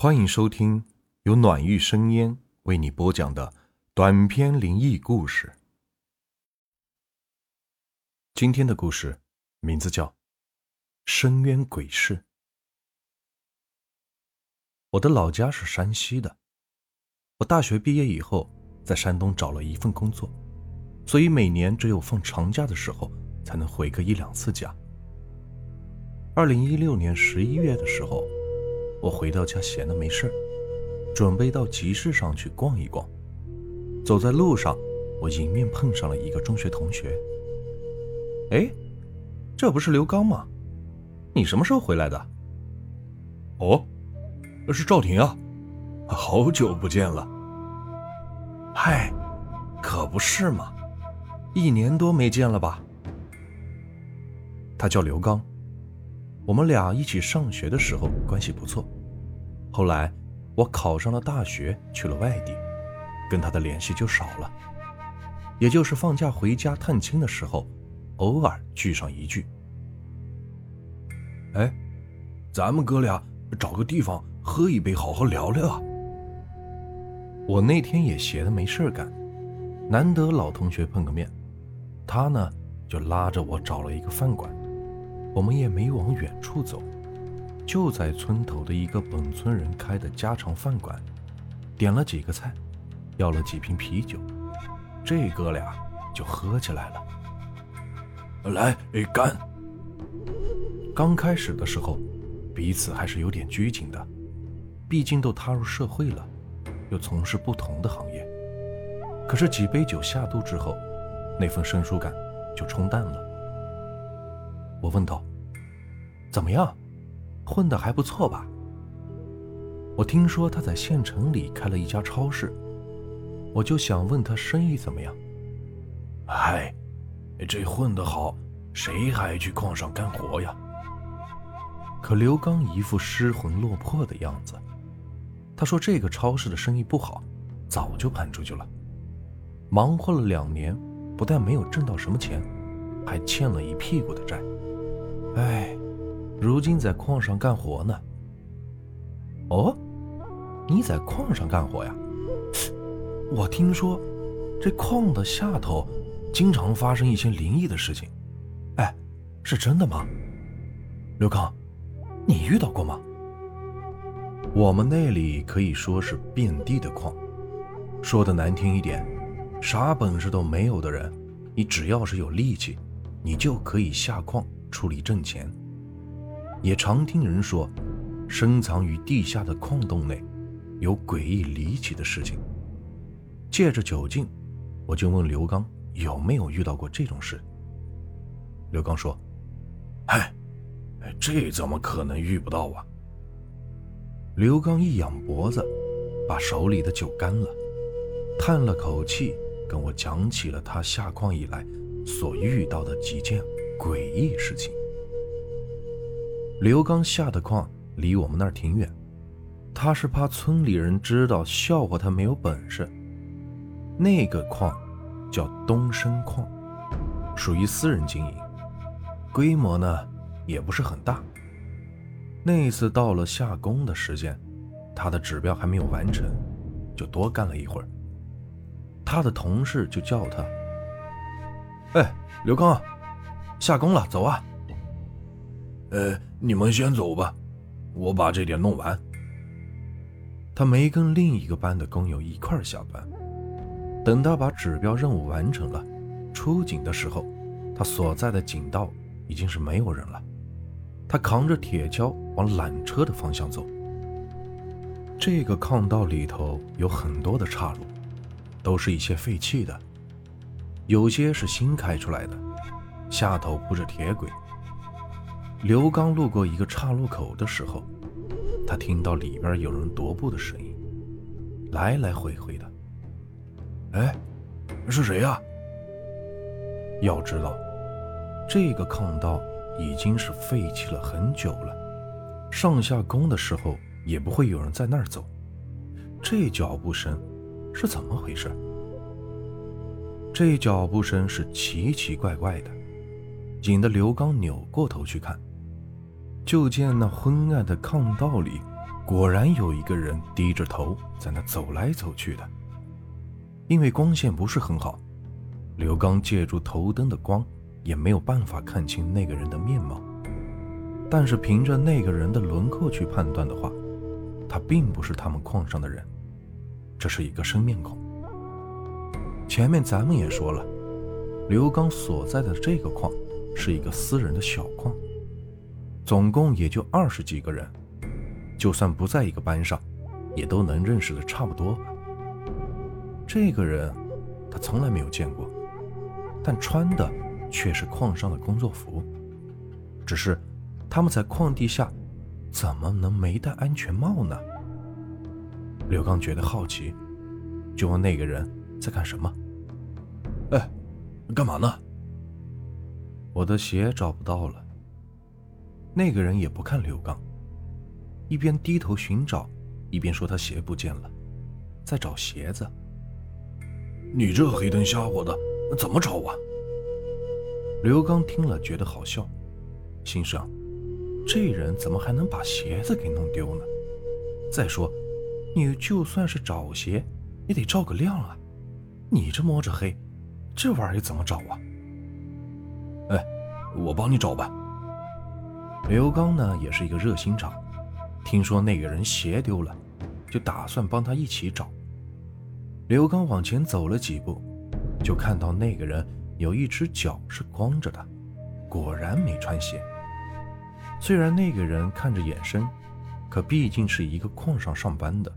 欢迎收听由暖玉生烟为你播讲的短篇灵异故事。今天的故事名字叫《深渊鬼事》。我的老家是山西的，我大学毕业以后在山东找了一份工作，所以每年只有放长假的时候才能回个一两次家。二零一六年十一月的时候。我回到家闲的没事准备到集市上去逛一逛。走在路上，我迎面碰上了一个中学同学。哎，这不是刘刚吗？你什么时候回来的？哦，是赵婷啊，好久不见了。嗨，可不是嘛，一年多没见了吧？他叫刘刚。我们俩一起上学的时候关系不错，后来我考上了大学，去了外地，跟他的联系就少了。也就是放假回家探亲的时候，偶尔聚上一聚。哎，咱们哥俩找个地方喝一杯，好好聊聊。我那天也闲的没事干，难得老同学碰个面，他呢就拉着我找了一个饭馆。我们也没往远处走，就在村头的一个本村人开的家常饭馆，点了几个菜，要了几瓶啤酒，这哥俩就喝起来了。来，干！刚开始的时候，彼此还是有点拘谨的，毕竟都踏入社会了，又从事不同的行业。可是几杯酒下肚之后，那份生疏感就冲淡了。我问道。怎么样，混得还不错吧？我听说他在县城里开了一家超市，我就想问他生意怎么样。嗨，这混得好，谁还去矿上干活呀？可刘刚一副失魂落魄的样子，他说这个超市的生意不好，早就盘出去了，忙活了两年，不但没有挣到什么钱，还欠了一屁股的债。哎。如今在矿上干活呢。哦，你在矿上干活呀？我听说，这矿的下头经常发生一些灵异的事情。哎，是真的吗？刘康，你遇到过吗？我们那里可以说是遍地的矿，说的难听一点，啥本事都没有的人，你只要是有力气，你就可以下矿出力挣钱。也常听人说，深藏于地下的矿洞内，有诡异离奇的事情。借着酒劲，我就问刘刚有没有遇到过这种事。刘刚说：“嗨，这怎么可能遇不到啊？”刘刚一仰脖子，把手里的酒干了，叹了口气，跟我讲起了他下矿以来所遇到的几件诡异事情。刘刚下的矿离我们那儿挺远，他是怕村里人知道笑话他没有本事。那个矿叫东升矿，属于私人经营，规模呢也不是很大。那次到了下工的时间，他的指标还没有完成，就多干了一会儿。他的同事就叫他：“哎，刘刚，下工了，走啊！”呃，你们先走吧，我把这点弄完。他没跟另一个班的工友一块下班。等他把指标任务完成了，出警的时候，他所在的警道已经是没有人了。他扛着铁锹往缆车的方向走。这个矿道里头有很多的岔路，都是一些废弃的，有些是新开出来的，下头铺着铁轨。刘刚路过一个岔路口的时候，他听到里边有人踱步的声音，来来回回的。哎，是谁呀？要知道，这个坑道已经是废弃了很久了，上下工的时候也不会有人在那儿走。这脚步声是怎么回事？这脚步声是奇奇怪怪的，引得刘刚扭过头去看。就见那昏暗的炕道里，果然有一个人低着头在那走来走去的。因为光线不是很好，刘刚借助头灯的光也没有办法看清那个人的面貌。但是凭着那个人的轮廓去判断的话，他并不是他们矿上的人，这是一个生面孔。前面咱们也说了，刘刚所在的这个矿是一个私人的小矿，总共也就二十几个人，就算不在一个班上，也都能认识的差不多。这个人，他从来没有见过，但穿的却是矿上的工作服，只是。他们在矿地下，怎么能没戴安全帽呢？刘刚觉得好奇，就问那个人在干什么。哎，干嘛呢？我的鞋找不到了。那个人也不看刘刚，一边低头寻找，一边说他鞋不见了，在找鞋子。你这黑灯瞎火的，怎么找啊？刘刚听了觉得好笑，心想。这人怎么还能把鞋子给弄丢呢？再说，你就算是找鞋，也得照个亮啊！你这摸着黑，这玩意儿怎么找啊？哎，我帮你找吧。刘刚呢，也是一个热心肠，听说那个人鞋丢了，就打算帮他一起找。刘刚往前走了几步，就看到那个人有一只脚是光着的，果然没穿鞋。虽然那个人看着眼生，可毕竟是一个矿上上班的。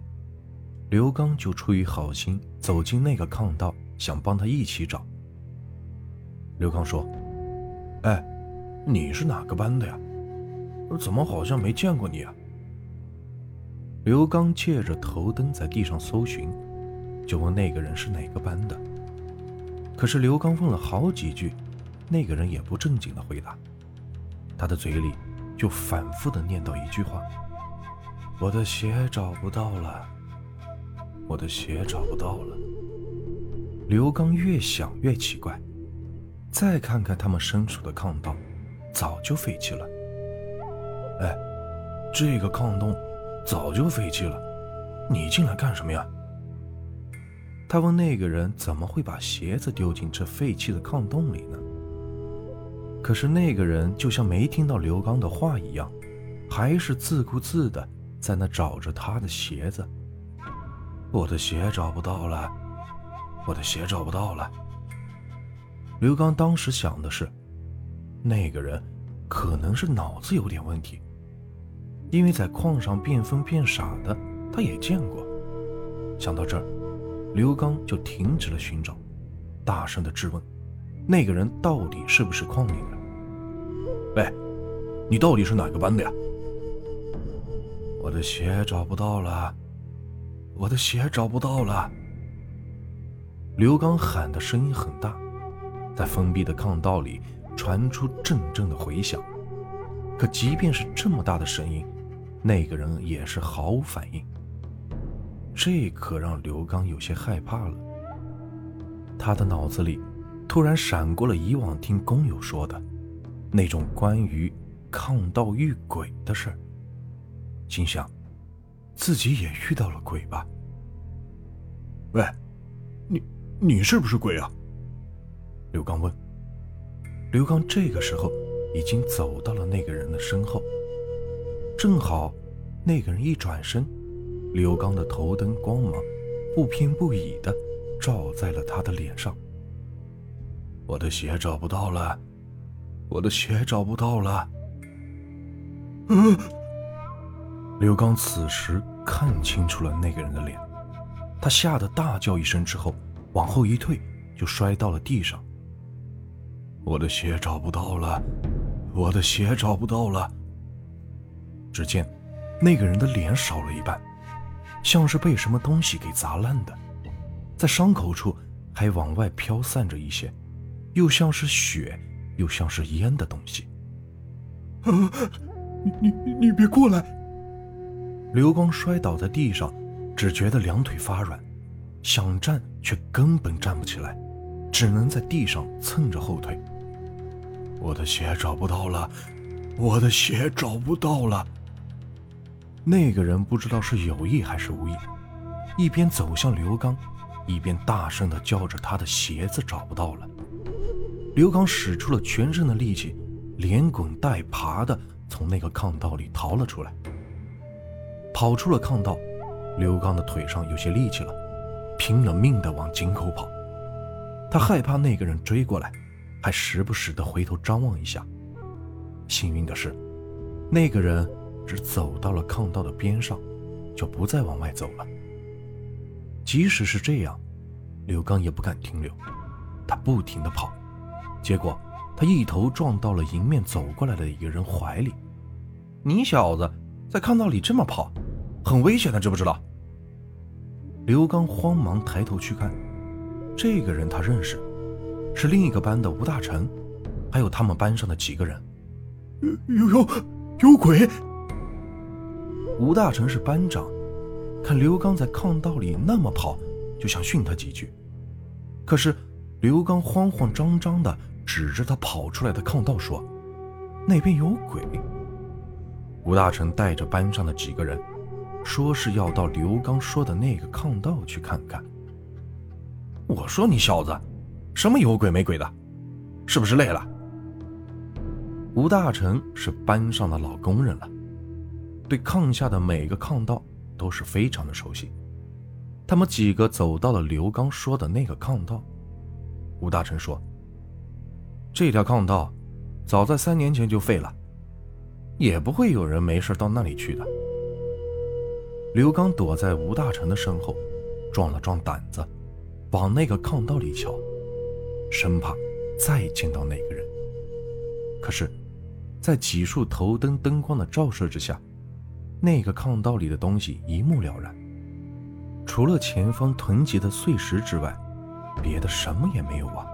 刘刚就出于好心走进那个炕道，想帮他一起找。刘刚说：“哎，你是哪个班的呀？怎么好像没见过你啊？”刘刚借着头灯在地上搜寻，就问那个人是哪个班的。可是刘刚问了好几句，那个人也不正经的回答，他的嘴里。就反复的念叨一句话：“我的鞋找不到了，我的鞋找不到了。”刘刚越想越奇怪，再看看他们身处的炕道，早就废弃了。哎，这个炕洞早就废弃了，你进来干什么呀？他问那个人：“怎么会把鞋子丢进这废弃的炕洞里呢？”可是那个人就像没听到刘刚的话一样，还是自顾自的在那找着他的鞋子。我的鞋找不到了，我的鞋找不到了。刘刚当时想的是，那个人可能是脑子有点问题，因为在矿上变疯变傻的他也见过。想到这儿，刘刚就停止了寻找，大声的质问。那个人到底是不是矿里的？喂，你到底是哪个班的呀？我的鞋找不到了，我的鞋找不到了。刘刚喊的声音很大，在封闭的炕道里传出阵阵的回响。可即便是这么大的声音，那个人也是毫无反应。这可让刘刚有些害怕了。他的脑子里。突然闪过了以往听工友说的那种关于抗道遇鬼的事儿，心想自己也遇到了鬼吧？喂，你你是不是鬼啊？刘刚问。刘刚这个时候已经走到了那个人的身后，正好那个人一转身，刘刚的头灯光芒不偏不倚的照在了他的脸上。我的鞋找不到了，我的鞋找不到了。嗯，刘刚此时看清楚了那个人的脸，他吓得大叫一声之后，往后一退，就摔到了地上。我的鞋找不到了，我的鞋找不到了。只见那个人的脸少了一半，像是被什么东西给砸烂的，在伤口处还往外飘散着一些。又像是血，又像是烟的东西。啊！你你你别过来！刘光摔倒在地上，只觉得两腿发软，想站却根本站不起来，只能在地上蹭着后腿。我的鞋找不到了，我的鞋找不到了。那个人不知道是有意还是无意，一边走向刘刚，一边大声的叫着他的鞋子找不到了。刘刚使出了全身的力气，连滚带爬的从那个炕道里逃了出来。跑出了炕道，刘刚的腿上有些力气了，拼了命的往井口跑。他害怕那个人追过来，还时不时的回头张望一下。幸运的是，那个人只走到了炕道的边上，就不再往外走了。即使是这样，刘刚也不敢停留，他不停的跑。结果，他一头撞到了迎面走过来的一个人怀里。你小子在炕道里这么跑，很危险的，知不知道？刘刚慌忙抬头去看，这个人他认识，是另一个班的吴大成，还有他们班上的几个人。有有有鬼！吴大成是班长，看刘刚在炕道里那么跑，就想训他几句，可是刘刚慌慌张张的。指着他跑出来的炕道说：“那边有鬼。”吴大成带着班上的几个人，说是要到刘刚说的那个炕道去看看。我说你小子，什么有鬼没鬼的，是不是累了？吴大成是班上的老工人了，对炕下的每个炕道都是非常的熟悉。他们几个走到了刘刚说的那个炕道，吴大成说。这条炕道，早在三年前就废了，也不会有人没事到那里去的。刘刚躲在吴大成的身后，壮了壮胆子，往那个炕道里瞧，生怕再见到那个人。可是，在几束头灯灯光的照射之下，那个炕道里的东西一目了然，除了前方囤积的碎石之外，别的什么也没有啊。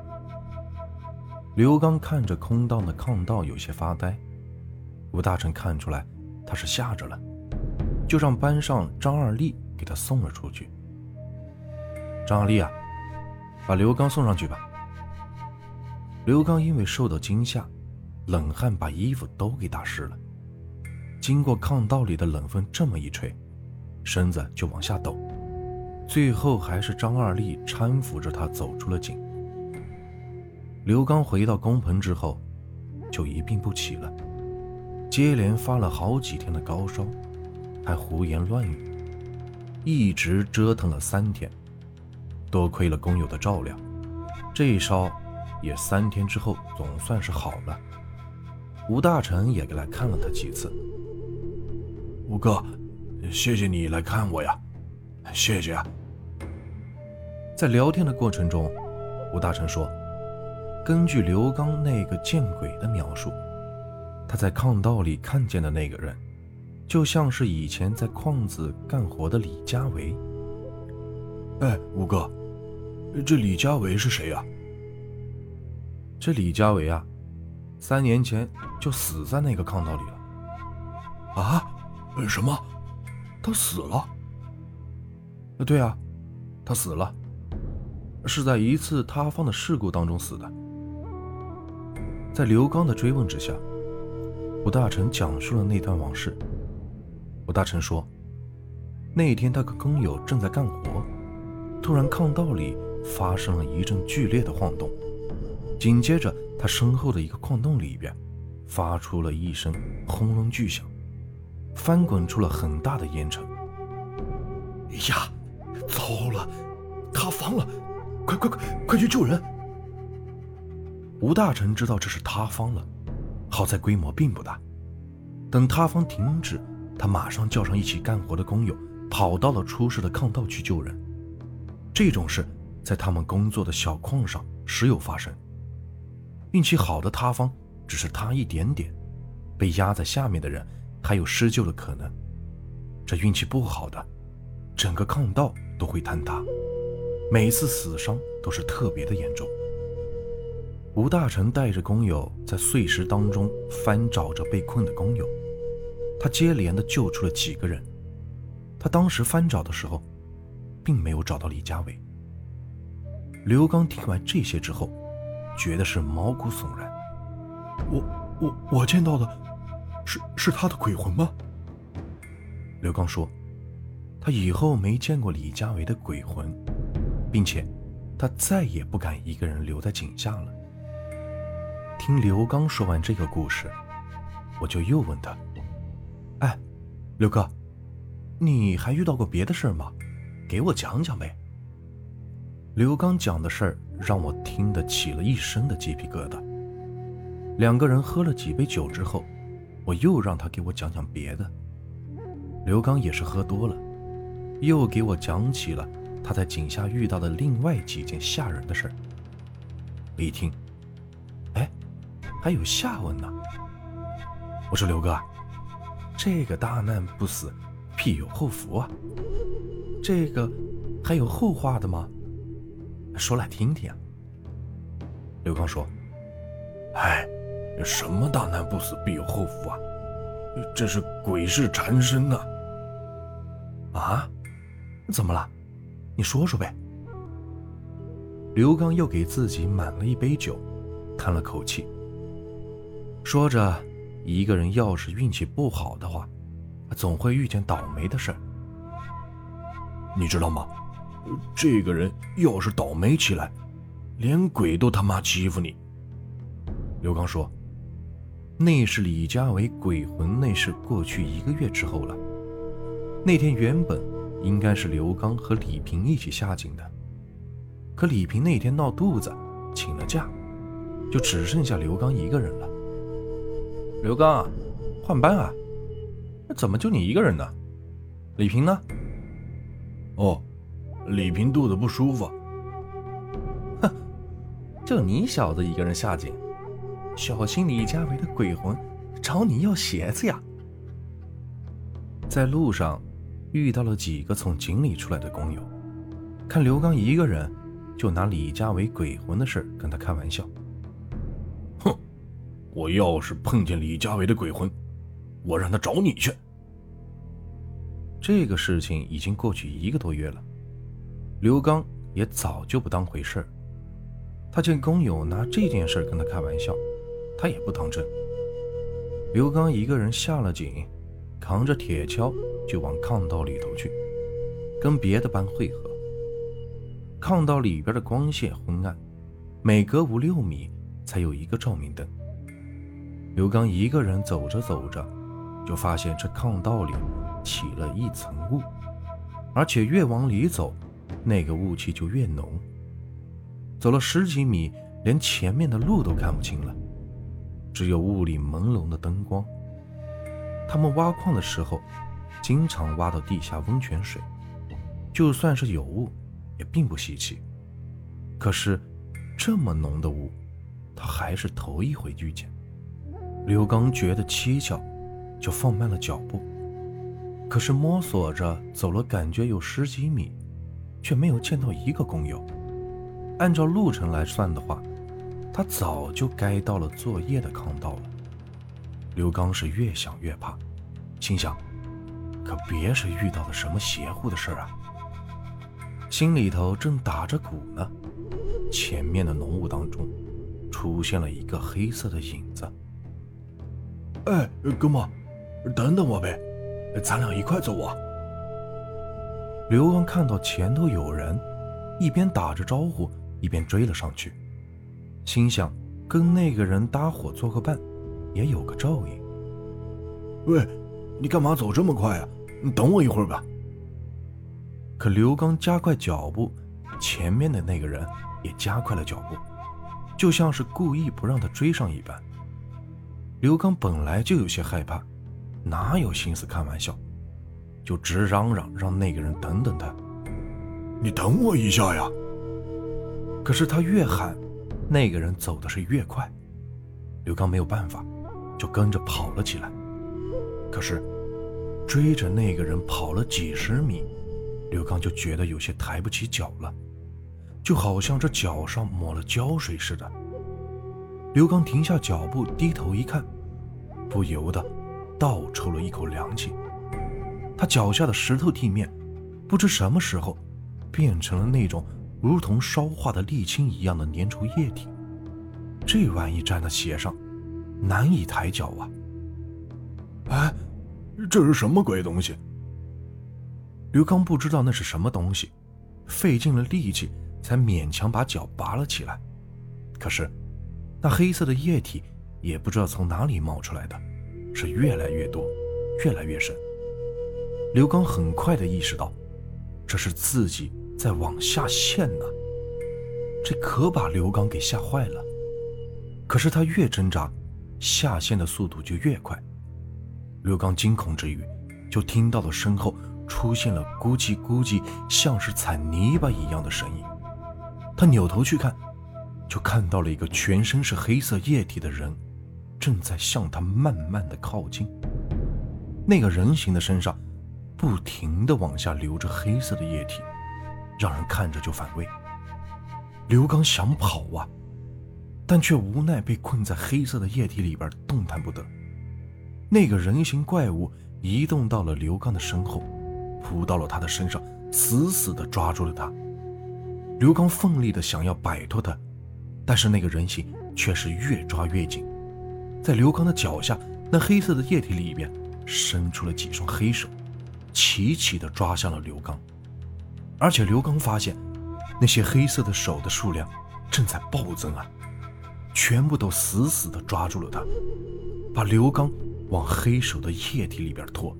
刘刚看着空荡的炕道，有些发呆。吴大成看出来他是吓着了，就让班上张二立给他送了出去。张二立啊，把刘刚送上去吧。刘刚因为受到惊吓，冷汗把衣服都给打湿了。经过炕道里的冷风这么一吹，身子就往下抖。最后还是张二立搀扶着他走出了井。刘刚回到工棚之后，就一病不起了，接连发了好几天的高烧，还胡言乱语，一直折腾了三天。多亏了工友的照料，这一烧也三天之后总算是好了。吴大成也来看了他几次。吴哥，谢谢你来看我呀，谢谢。在聊天的过程中，吴大成说。根据刘刚那个见鬼的描述，他在矿道里看见的那个人，就像是以前在矿子干活的李家维。哎，吴哥，这李家维是谁呀？这李家伟啊，三年前就死在那个炕道里了。啊？什么？他死了？对啊，他死了，是在一次塌方的事故当中死的。在刘刚的追问之下，吴大成讲述了那段往事。吴大成说，那天他和工友正在干活，突然炕道里发生了一阵剧烈的晃动，紧接着他身后的一个矿洞里边发出了一声轰隆巨响，翻滚出了很大的烟尘。呀，糟了，塌方了！快快快，快去救人！吴大成知道这是塌方了，好在规模并不大。等塌方停止，他马上叫上一起干活的工友，跑到了出事的炕道去救人。这种事在他们工作的小矿上时有发生。运气好的塌方只是塌一点点，被压在下面的人还有施救的可能。这运气不好的，整个炕道都会坍塌，每次死伤都是特别的严重。吴大成带着工友在碎石当中翻找着被困的工友，他接连的救出了几个人。他当时翻找的时候，并没有找到李家伟。刘刚听完这些之后，觉得是毛骨悚然。我我我见到的，是是他的鬼魂吗？刘刚说，他以后没见过李家维的鬼魂，并且他再也不敢一个人留在井下了。听刘刚说完这个故事，我就又问他：“哎，刘哥，你还遇到过别的事吗？给我讲讲呗。”刘刚讲的事儿让我听得起了一身的鸡皮疙瘩。两个人喝了几杯酒之后，我又让他给我讲讲别的。刘刚也是喝多了，又给我讲起了他在井下遇到的另外几件吓人的事儿。我一听，哎，还有下文呢。我说刘哥，这个大难不死，必有后福啊。这个还有后话的吗？说来听听。刘刚说：“哎。”什么大难不死必有后福啊！这是鬼事缠身呐！啊？怎么了？你说说呗。刘刚又给自己满了一杯酒，叹了口气，说着：“一个人要是运气不好的话，总会遇见倒霉的事儿。你知道吗？这个人要是倒霉起来，连鬼都他妈欺负你。”刘刚说。那是李家维鬼魂那事过去一个月之后了。那天原本应该是刘刚和李平一起下井的，可李平那天闹肚子，请了假，就只剩下刘刚一个人了。刘刚，换班啊？那怎么就你一个人呢？李平呢？哦，李平肚子不舒服。哼，就你小子一个人下井。小心李家维的鬼魂找你要鞋子呀！在路上遇到了几个从井里出来的工友，看刘刚一个人，就拿李家维鬼魂的事跟他开玩笑。哼，我要是碰见李家维的鬼魂，我让他找你去。这个事情已经过去一个多月了，刘刚也早就不当回事。他见工友拿这件事跟他开玩笑。他也不当真。刘刚一个人下了井，扛着铁锹就往炕道里头去，跟别的班汇合。炕道里边的光线昏暗，每隔五六米才有一个照明灯。刘刚一个人走着走着，就发现这炕道里起了一层雾，而且越往里走，那个雾气就越浓。走了十几米，连前面的路都看不清了。只有雾里朦胧的灯光。他们挖矿的时候，经常挖到地下温泉水，就算是有雾，也并不稀奇。可是，这么浓的雾，他还是头一回遇见。刘刚觉得蹊跷，就放慢了脚步。可是摸索着走了，感觉有十几米，却没有见到一个工友。按照路程来算的话，他早就该到了作业的坑道了。刘刚是越想越怕，心想：可别是遇到了什么邪乎的事儿啊！心里头正打着鼓呢，前面的浓雾当中，出现了一个黑色的影子。哎，哥们，等等我呗，咱俩一块走啊！刘刚看到前头有人，一边打着招呼，一边追了上去。心想，跟那个人搭伙做个伴，也有个照应。喂，你干嘛走这么快啊？你等我一会儿吧。可刘刚加快脚步，前面的那个人也加快了脚步，就像是故意不让他追上一般。刘刚本来就有些害怕，哪有心思开玩笑，就直嚷嚷让那个人等等他。你等我一下呀！可是他越喊。那个人走的是越快，刘刚没有办法，就跟着跑了起来。可是追着那个人跑了几十米，刘刚就觉得有些抬不起脚了，就好像这脚上抹了胶水似的。刘刚停下脚步，低头一看，不由得倒抽了一口凉气。他脚下的石头地面，不知什么时候变成了那种……如同烧化的沥青一样的粘稠液体，这玩意站在鞋上，难以抬脚啊！哎，这是什么鬼东西？刘刚不知道那是什么东西，费尽了力气才勉强把脚拔了起来。可是，那黑色的液体也不知道从哪里冒出来的，是越来越多，越来越深。刘刚很快的意识到，这是自己在往下陷呢。这可把刘刚给吓坏了。可是他越挣扎，下陷的速度就越快。刘刚惊恐之余，就听到了身后出现了咕叽咕叽，像是踩泥巴一样的声音。他扭头去看，就看到了一个全身是黑色液体的人，正在向他慢慢的靠近。那个人形的身上，不停的往下流着黑色的液体，让人看着就反胃。刘刚想跑啊，但却无奈被困在黑色的液体里边，动弹不得。那个人形怪物移动到了刘刚的身后，扑到了他的身上，死死地抓住了他。刘刚奋力地想要摆脱他，但是那个人形却是越抓越紧。在刘刚的脚下，那黑色的液体里边伸出了几双黑手，齐齐地抓向了刘刚。而且刘刚发现。那些黑色的手的数量正在暴增啊！全部都死死地抓住了他，把刘刚往黑手的液体里边拖。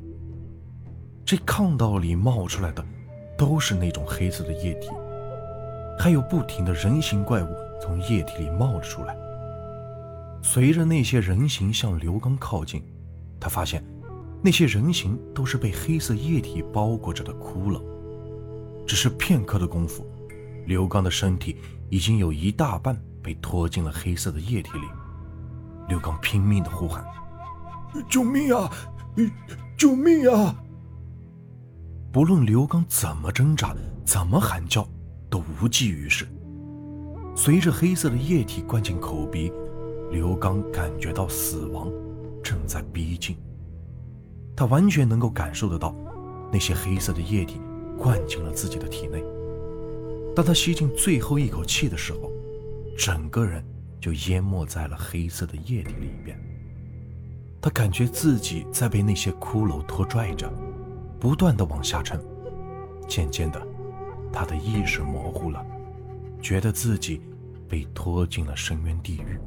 这炕道里冒出来的都是那种黑色的液体，还有不停的人形怪物从液体里冒了出来。随着那些人形向刘刚靠近，他发现那些人形都是被黑色液体包裹着的骷髅。只是片刻的功夫。刘刚的身体已经有一大半被拖进了黑色的液体里，刘刚拼命的呼喊：“救命啊！救命啊！”不论刘刚怎么挣扎、怎么喊叫，都无济于事。随着黑色的液体灌进口鼻，刘刚感觉到死亡正在逼近。他完全能够感受得到，那些黑色的液体灌进了自己的体内。当他吸进最后一口气的时候，整个人就淹没在了黑色的液体里边。他感觉自己在被那些骷髅拖拽着，不断的往下沉。渐渐的，他的意识模糊了，觉得自己被拖进了深渊地狱。